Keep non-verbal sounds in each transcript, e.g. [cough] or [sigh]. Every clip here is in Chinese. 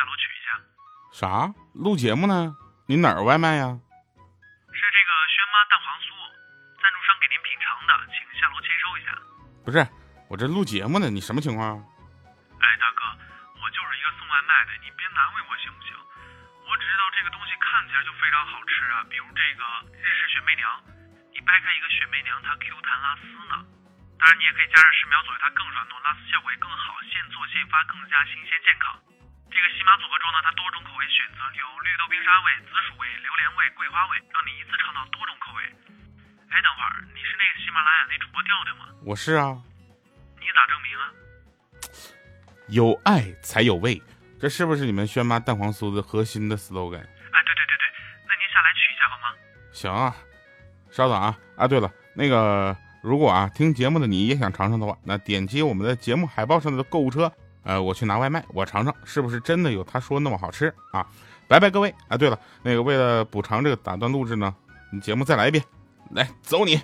下楼取一下。啥？录节目呢？你哪儿外卖呀？是这个轩妈蛋黄酥，赞助商给您品尝的，请下楼签收一下。不是，我这录节目呢，你什么情况？哎，大哥，我就是一个送外卖的，你别难为我行不行？我只知道这个东西看起来就非常好吃啊，比如这个日式雪媚娘，你掰开一个雪媚娘，它 Q 弹拉丝呢。当然，你也可以加热十秒左右，它更软糯，拉丝效果也更好，现做现发，更加新鲜健康。组合装呢，它多种口味选择，有绿豆冰沙味、紫薯味、榴莲味、桂花味，让你一次尝到多种口味。哎，等会儿，你是那个喜马拉雅那主播调调吗？我是啊，你咋证明啊？[tsk] 有爱才有味，这是不是你们轩妈蛋黄酥的核心的 slogan？哎，对对对对，那您下来取一下好吗？行啊，稍等啊啊！对了，那个如果啊听节目的你也想尝尝的话，那点击我们的节目海报上的购物车，呃，我去拿外卖，我尝尝是不是真的有他说那么好吃啊！拜拜各位啊！对了，那个为了补偿这个打断录制呢，你节目再来一遍，来走你。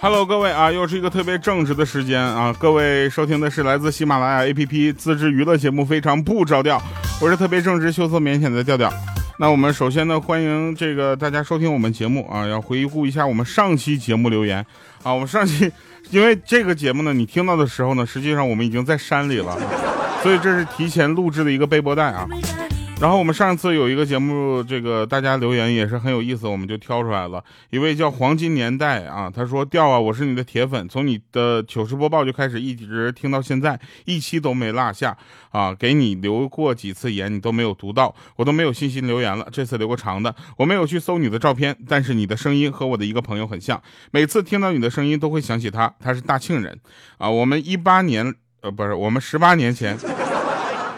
Hello，各位啊，又是一个特别正直的时间啊！各位收听的是来自喜马拉雅 APP 自制娱乐节目《非常不着调》，我是特别正直、羞涩、腼腆的调调。那我们首先呢，欢迎这个大家收听我们节目啊，要回顾一下我们上期节目留言啊。我们上期因为这个节目呢，你听到的时候呢，实际上我们已经在山里了，所以这是提前录制的一个背播带啊。然后我们上次有一个节目，这个大家留言也是很有意思，我们就挑出来了。一位叫黄金年代啊，他说：“调啊，我是你的铁粉，从你的糗事播报就开始一直听到现在，一期都没落下啊。给你留过几次言，你都没有读到，我都没有信心留言了。这次留个长的，我没有去搜你的照片，但是你的声音和我的一个朋友很像，每次听到你的声音都会想起他，他是大庆人啊。我们一八年，呃，不是，我们十八年前。”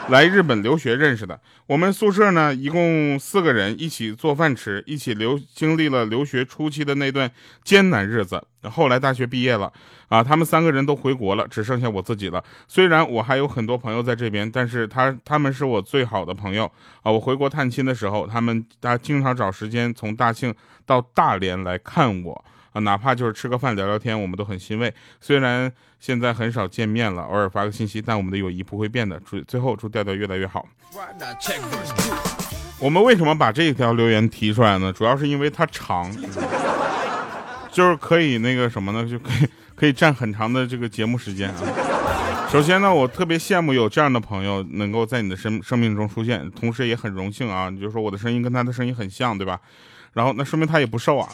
来日本留学认识的，我们宿舍呢一共四个人，一起做饭吃，一起留经历了留学初期的那段艰难日子。后来大学毕业了，啊，他们三个人都回国了，只剩下我自己了。虽然我还有很多朋友在这边，但是他他们是我最好的朋友啊。我回国探亲的时候，他们他经常找时间从大庆到大连来看我。哪怕就是吃个饭聊聊天，我们都很欣慰。虽然现在很少见面了，偶尔发个信息，但我们的友谊不会变的。祝最后祝调调越来越好。我们为什么把这条留言提出来呢？主要是因为它长，就是可以那个什么呢，就可以可以占很长的这个节目时间啊。首先呢，我特别羡慕有这样的朋友能够在你的生生命中出现，同时也很荣幸啊。你就说我的声音跟他的声音很像，对吧？然后那说明他也不瘦啊。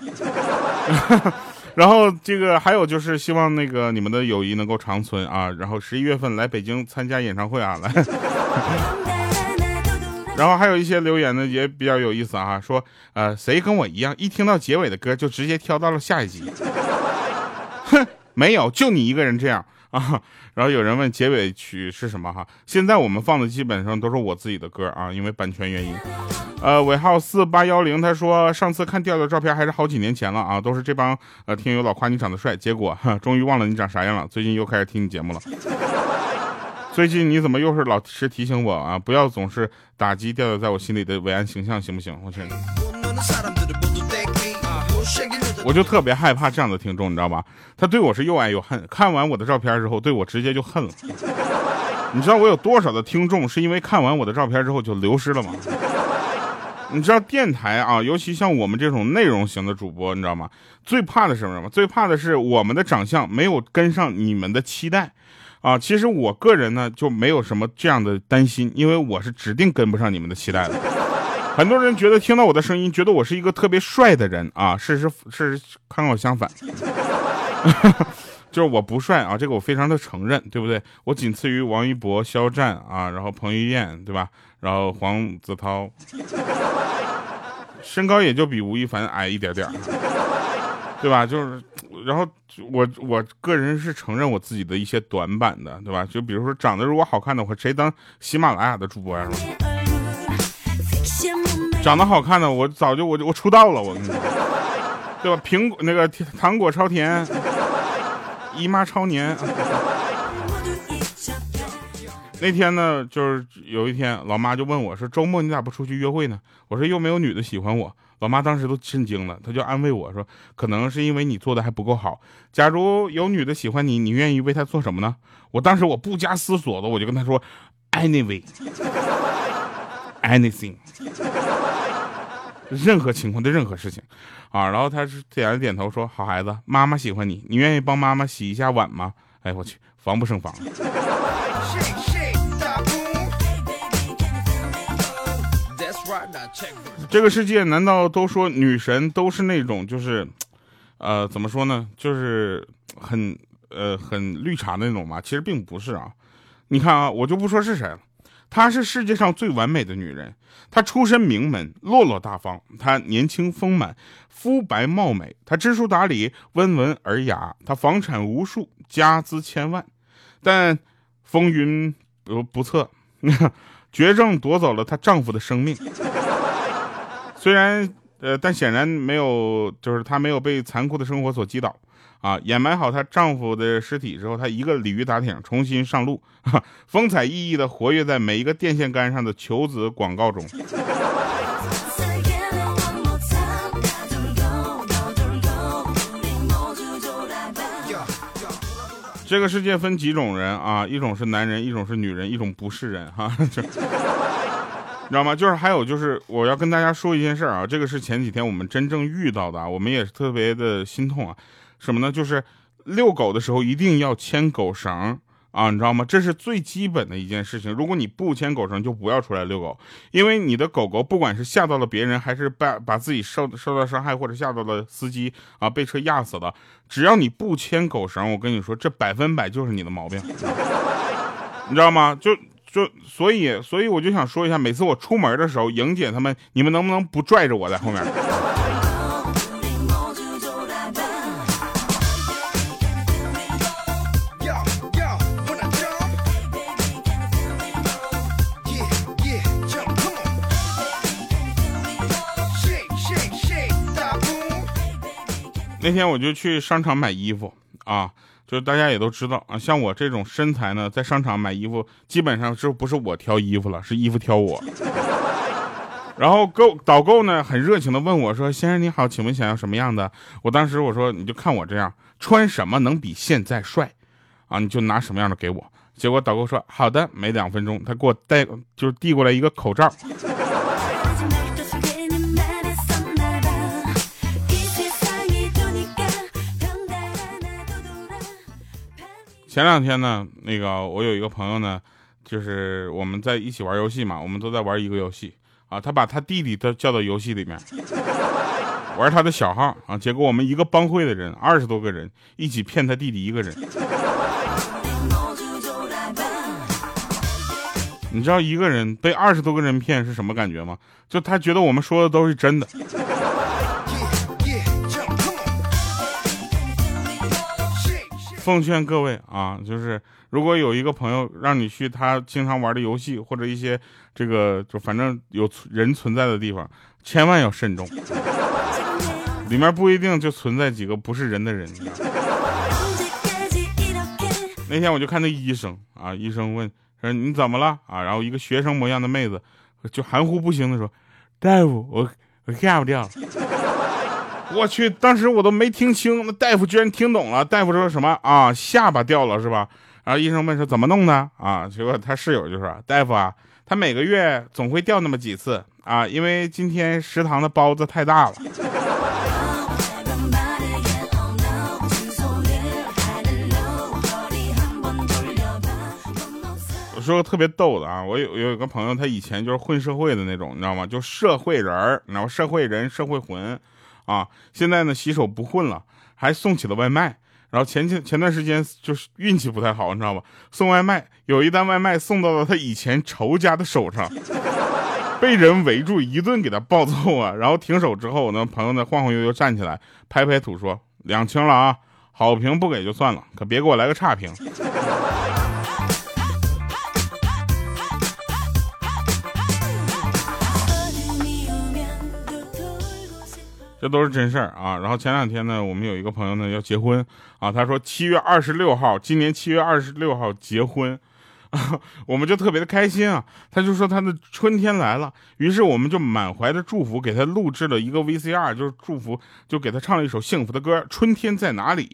[laughs] 然后这个还有就是希望那个你们的友谊能够长存啊。然后十一月份来北京参加演唱会啊，来。[laughs] 然后还有一些留言呢也比较有意思啊，说呃谁跟我一样，一听到结尾的歌就直接跳到了下一集。哼，[laughs] 没有，就你一个人这样啊。然后有人问结尾曲是什么哈？现在我们放的基本上都是我自己的歌啊，因为版权原因。呃，尾号四八幺零他说上次看调调照片还是好几年前了啊，都是这帮呃听友老夸你长得帅，结果哈终于忘了你长啥样了。最近又开始听你节目了。最近你怎么又是老是提醒我啊？不要总是打击调调在我心里的伟岸形象，行不行？我天，我就特别害怕这样的听众，你知道吧？他对我是又爱又恨。看完我的照片之后，对我直接就恨了。[laughs] 你知道我有多少的听众是因为看完我的照片之后就流失了吗？你知道电台啊，尤其像我们这种内容型的主播，你知道吗？最怕的是什么？最怕的是我们的长相没有跟上你们的期待。啊，其实我个人呢就没有什么这样的担心，因为我是指定跟不上你们的期待的。很多人觉得听到我的声音，觉得我是一个特别帅的人啊，事实事实刚好相反，[laughs] 就是我不帅啊，这个我非常的承认，对不对？我仅次于王一博、肖战啊，然后彭于晏，对吧？然后黄子韬，身高也就比吴亦凡矮一点点，对吧？就是，然后我我个人是承认我自己的一些短板的，对吧？就比如说长得如果好看的话，谁当喜马拉雅的主播呀、是吧？长得好看的，我早就我就我出道了，我跟你说，对吧？苹果那个糖果超甜，姨妈超黏。那天呢，就是有一天，老妈就问我说：“周末你咋不出去约会呢？”我说：“又没有女的喜欢我老妈当时都震惊了，她就安慰我说：“可能是因为你做的还不够好。假如有女的喜欢你，你愿意为她做什么呢？”我当时我不加思索的，我就跟她说：“Anyway，anything，任何情况的任何事情啊。”然后他是点了点头说：“好孩子，妈妈喜欢你，你愿意帮妈妈洗一下碗吗？”哎，我去，防不胜防。这个世界难道都说女神都是那种就是，呃，怎么说呢？就是很呃很绿茶的那种吗？其实并不是啊。你看啊，我就不说是谁了，她是世界上最完美的女人。她出身名门，落落大方。她年轻丰满，肤白貌美。她知书达理，温文尔雅。她房产无数，家资千万，但风云不不测，[laughs] 绝症夺走了她丈夫的生命。虽然呃，但显然没有，就是她没有被残酷的生活所击倒啊，掩埋好她丈夫的尸体之后，她一个鲤鱼打挺重新上路，[laughs] 风采奕奕的活跃在每一个电线杆上的求子广告中。这个世界分几种人啊？一种是男人，一种是女人，一种不是人哈、[laughs] 就，你知道吗？就是还有就是，我要跟大家说一件事儿啊，这个是前几天我们真正遇到的，我们也是特别的心痛啊。什么呢？就是遛狗的时候一定要牵狗绳啊，你知道吗？这是最基本的一件事情。如果你不牵狗绳，就不要出来遛狗，因为你的狗狗不管是吓到了别人，还是把把自己受受到伤害，或者吓到了司机啊，被车压死了，只要你不牵狗绳，我跟你说，这百分百就是你的毛病，你知道吗？就就所以所以我就想说一下，每次我出门的时候，莹姐他们，你们能不能不拽着我在后面？那天我就去商场买衣服啊，就是大家也都知道啊，像我这种身材呢，在商场买衣服，基本上就不是我挑衣服了，是衣服挑我。[laughs] 然后购导购呢很热情的问我说：“先生你好，请问想要什么样的？”我当时我说：“你就看我这样，穿什么能比现在帅啊？你就拿什么样的给我。”结果导购说：“好的。”没两分钟，他给我带就是递过来一个口罩，前两天呢那个我有一个朋友呢就是我们在一起玩游戏嘛我们都在玩一个游戏啊他把他弟弟都叫到游戏里面 [laughs] 玩他的小号啊结果我们一个帮会的人二十多个人一起骗他弟弟一个人。你知道一个人被二十多个人骗是什么感觉吗？就他觉得我们说的都是真的。奉劝各位啊，就是如果有一个朋友让你去他经常玩的游戏或者一些这个就反正有人存在的地方，千万要慎重，里面不一定就存在几个不是人的人。那天我就看那医生啊，医生问说你怎么了啊？然后一个学生模样的妹子就含糊不清的说：“大夫，我我干不掉了。”我去，当时我都没听清，那大夫居然听懂了。大夫说什么啊？下巴掉了是吧？然后医生问说怎么弄的啊？结果他室友就说：“大夫啊，他每个月总会掉那么几次啊，因为今天食堂的包子太大了。”我说个特别逗的啊，我有有一个朋友，他以前就是混社会的那种，你知道吗？就社会人儿，你知道社会人社会魂。啊。现在呢，洗手不混了，还送起了外卖。然后前前前段时间就是运气不太好，你知道吧？送外卖有一单外卖送到了他以前仇家的手上，被人围住一顿给他暴揍啊。然后停手之后，我那朋友呢晃晃悠悠站起来，拍拍土说：“两清了啊，好评不给就算了，可别给我来个差评。”这都是真事儿啊。然后前两天呢，我们有一个朋友呢要结婚啊，他说七月二十六号，今年七月二十六号结婚 [laughs] 我们就特别的开心啊。他就说他的春天来了，于是我们就满怀的祝福给他录制了一个 VCR，就是祝福，就给他唱了一首幸福的歌《春天在哪里》。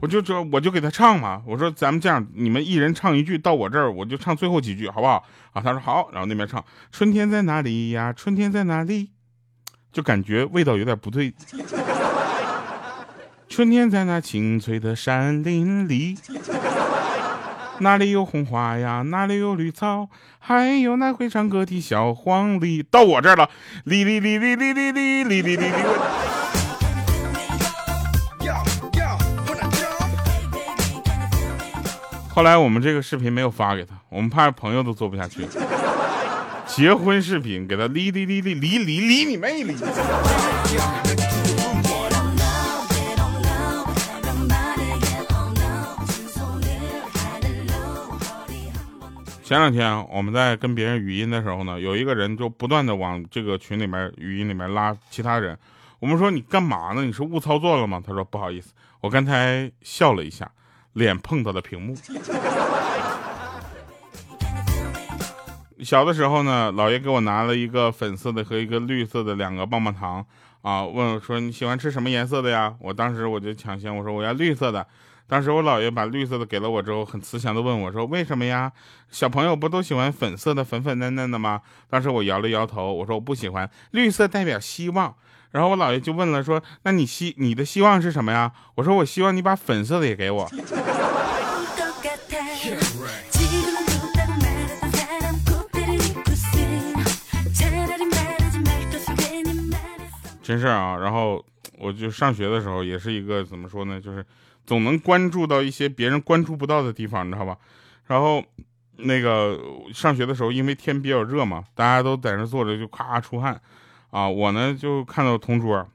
我就说我就给他唱嘛，我说咱们这样，你们一人唱一句，到我这儿我就唱最后几句，好不好？啊，他说好，然后那边唱春天在哪里呀？春天在哪里？就感觉味道有点不对。春天在那青翠的山林里，哪里有红花呀？哪里有绿草？还有那会唱歌的小黄鹂。到我这儿了，哩哩哩哩哩哩哩哩哩哩哩。后来我们这个视频没有发给他，我们怕朋友都做不下去。结婚视频给他哩哩哩哩哩哩哩你妹离！前两天我们在跟别人语音的时候呢，有一个人就不断的往这个群里面语音里面拉其他人。我们说你干嘛呢？你是误操作了吗？他说不好意思，我刚才笑了一下，脸碰到了屏幕。小的时候呢，姥爷给我拿了一个粉色的和一个绿色的两个棒棒糖啊，问我说你喜欢吃什么颜色的呀？我当时我就抢先我说我要绿色的。当时我姥爷把绿色的给了我之后，很慈祥的问我说为什么呀？小朋友不都喜欢粉色的粉粉嫩嫩的吗？当时我摇了摇头，我说我不喜欢，绿色代表希望。然后我姥爷就问了说那你希你的希望是什么呀？我说我希望你把粉色的也给我。真事啊。然后我就上学的时候，也是一个怎么说呢，就是总能关注到一些别人关注不到的地方，你知道吧？然后那个上学的时候，因为天比较热嘛，大家都在那坐着就咔出汗啊。我呢就看到同桌，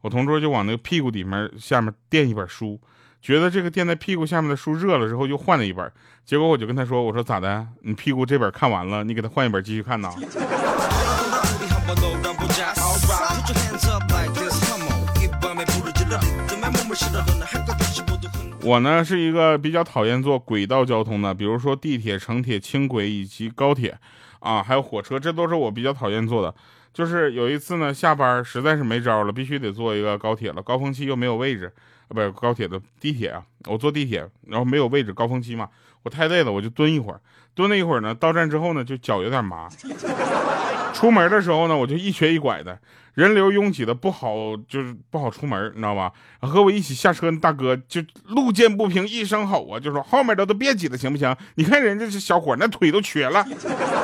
我同桌就往那个屁股底面下面垫一本书。觉得这个垫在屁股下面的书热了之后，又换了一本。结果我就跟他说：“我说咋的？你屁股这本看完了，你给他换一本继续看呐。”我呢是一个比较讨厌坐轨道交通的，比如说地铁、城铁、轻轨以及高铁，啊，还有火车，这都是我比较讨厌坐的。就是有一次呢，下班实在是没招了，必须得坐一个高铁了，高峰期又没有位置，啊，不是高铁的地铁啊，我坐地铁，然后没有位置，高峰期嘛，我太累了，我就蹲一会儿，蹲了一会儿呢，到站之后呢，就脚有点麻。出门的时候呢，我就一瘸一拐的，人流拥挤的不好，就是不好出门，你知道吧？和我一起下车的大哥就路见不平一声吼啊，就说后面的都别挤了，行不行？你看人家这小伙那腿都瘸了，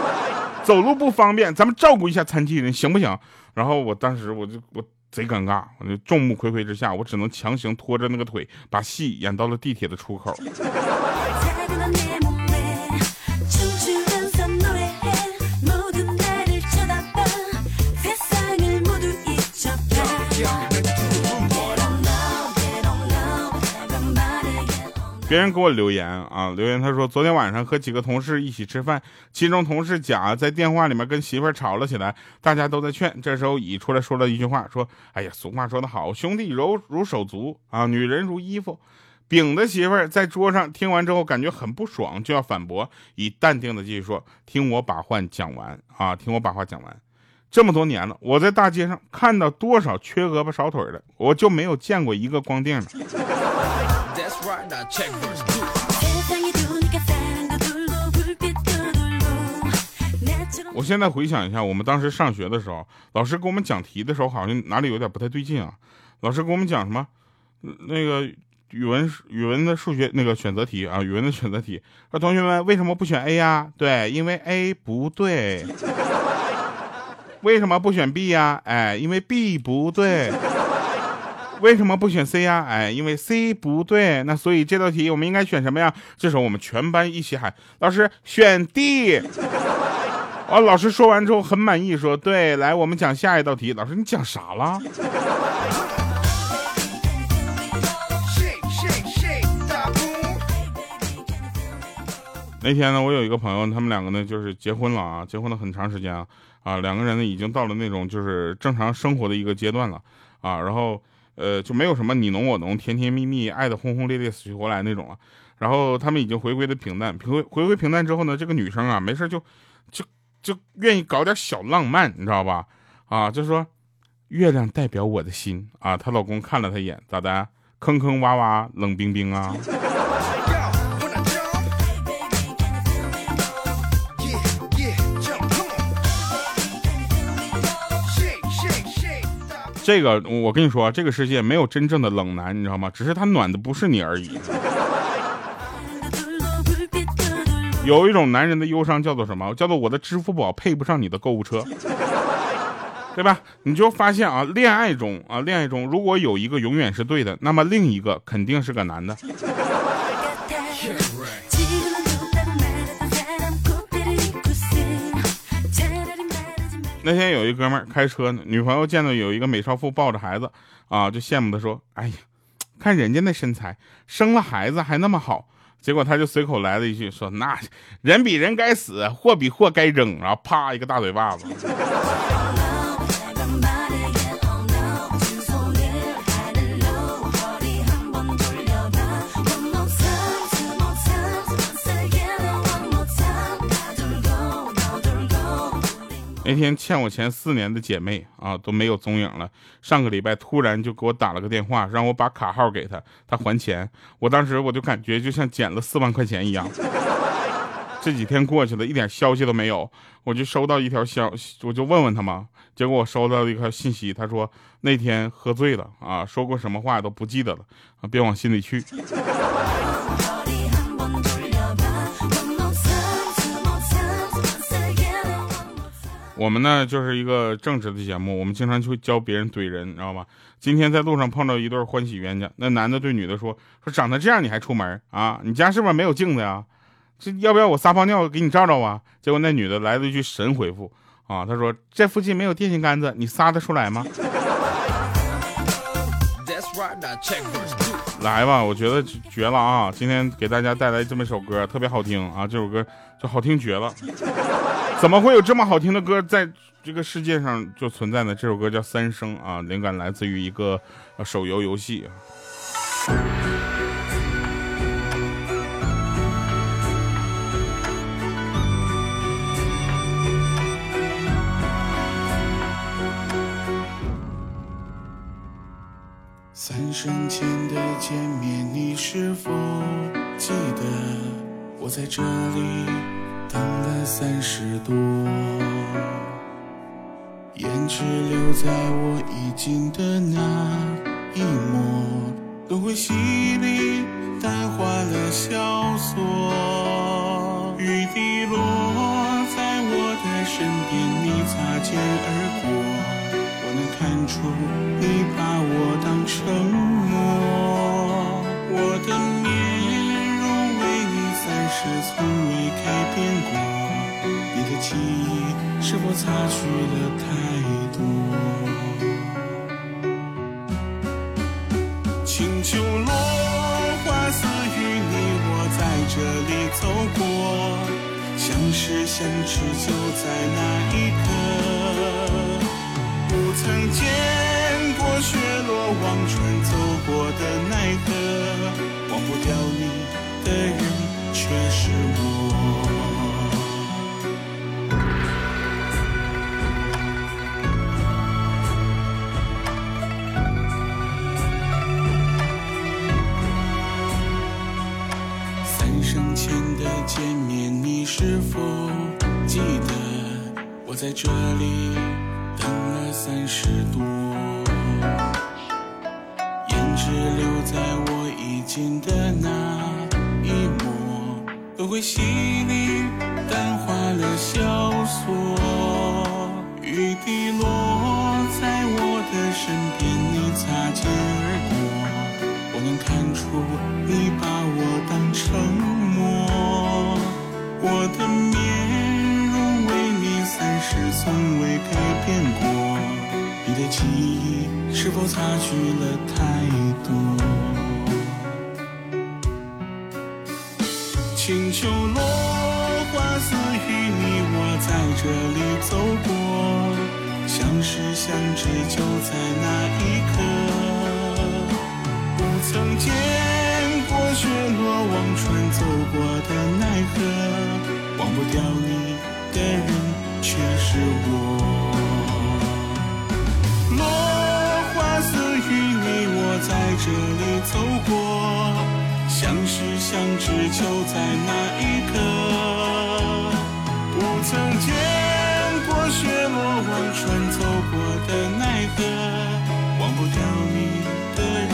[laughs] 走路不方便，咱们照顾一下残疾人，行不行？然后我当时我就我贼尴尬，我就众目睽睽之下，我只能强行拖着那个腿，把戏演到了地铁的出口。别人给我留言啊，留言他说昨天晚上和几个同事一起吃饭，其中同事甲在电话里面跟媳妇儿吵了起来，大家都在劝。这时候乙出来说了一句话，说：“哎呀，俗话说得好，兄弟柔如手足啊，女人如衣服。”丙的媳妇儿在桌上听完之后感觉很不爽，就要反驳，乙淡定的继续说：“听我把话讲完啊，听我把话讲完。”这么多年了，我在大街上看到多少缺胳膊少腿的，我就没有见过一个光腚的。right now check 我现在回想一下我们当时上学的时候，老师给我们讲题的时候好像哪里有点不太对劲啊，老师给我们讲什么？那个语文语文的数学那个选择题啊，语文的选择题。说同学们为什么不选 a 呀？对，因为 a 不对。[laughs] 为什么不选 b 呀？哎，因为 b 不对。[laughs] 为什么不选 C 呀？哎，因为 C 不对。那所以这道题我们应该选什么呀？这时候我们全班一起喊：“老师选 D。[laughs] ”哦，老师说完之后很满意，说：“对，来，我们讲下一道题。”老师，你讲啥了？那天呢，我有一个朋友，他们两个呢就是结婚了啊，结婚了很长时间啊，啊，两个人呢已经到了那种就是正常生活的一个阶段了啊，然后呃就没有什么你侬我侬、甜甜蜜蜜、爱的轰轰烈烈、死去活来那种了。然后他们已经回归的平淡，回回归平淡之后呢，这个女生啊，没事就就就愿意搞点小浪漫，你知道吧？啊，就说月亮代表我的心啊，她老公看了她一眼，咋的？坑坑洼洼，冷冰冰啊！这个我跟你说，这个世界没有真正的冷男，你知道吗？只是他暖的不是你而已。[laughs] 有一种男人的忧伤叫做什么？叫做我的支付宝配不上你的购物车，对吧？你就发现啊，恋爱中啊，恋爱中如果有一个永远是对的，那么另一个肯定是个男的。那天有一哥们儿开车呢，女朋友见到有一个美少妇抱着孩子啊，就羡慕的说：“哎呀，看人家那身材，生了孩子还那么好。”结果他就随口来了一句说：“那人比人该死，货比货该扔。”然后啪一个大嘴巴子。那天欠我钱四年的姐妹啊都没有踪影了。上个礼拜突然就给我打了个电话，让我把卡号给她，她还钱。我当时我就感觉就像捡了四万块钱一样。[laughs] 这几天过去了，一点消息都没有，我就收到一条消，我就问问他嘛。结果我收到一条信息，他说那天喝醉了啊，说过什么话都不记得了啊，别往心里去。我们呢就是一个正直的节目，我们经常去教别人怼人，你知道吗？今天在路上碰到一对欢喜冤家，那男的对女的说：“说长得这样你还出门啊？你家是不是没有镜子呀？这要不要我撒泡尿给你照照啊？”结果那女的来了一句神回复啊，她说：“这附近没有电线杆子，你撒得出来吗 That's right, now check verse two.？” 来吧，我觉得绝了啊！今天给大家带来这么一首歌，特别好听啊，这首歌就好听绝了。怎么会有这么好听的歌在这个世界上就存在呢？这首歌叫《三生》啊，灵感来自于一个手游游戏。三生前的见面，你是否记得？我在这里等了三十多，胭脂留在我衣襟的那一抹，轮回洗礼淡化了萧索。雨滴落在我的身边，你擦肩而过。我能看出你把我当成在这里。是否擦去了太多？清秋落花似雨，你我在这里走过，相识相知就在那一刻。不曾见过雪落忘川走过的奈何，忘不掉你的人却是我。这里走过相识相知就在那一刻不曾见过雪落忘川走过的奈何忘不掉你的人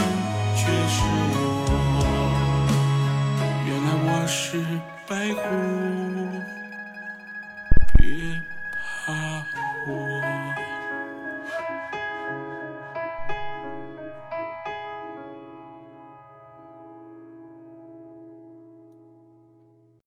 却是我原来我是白狐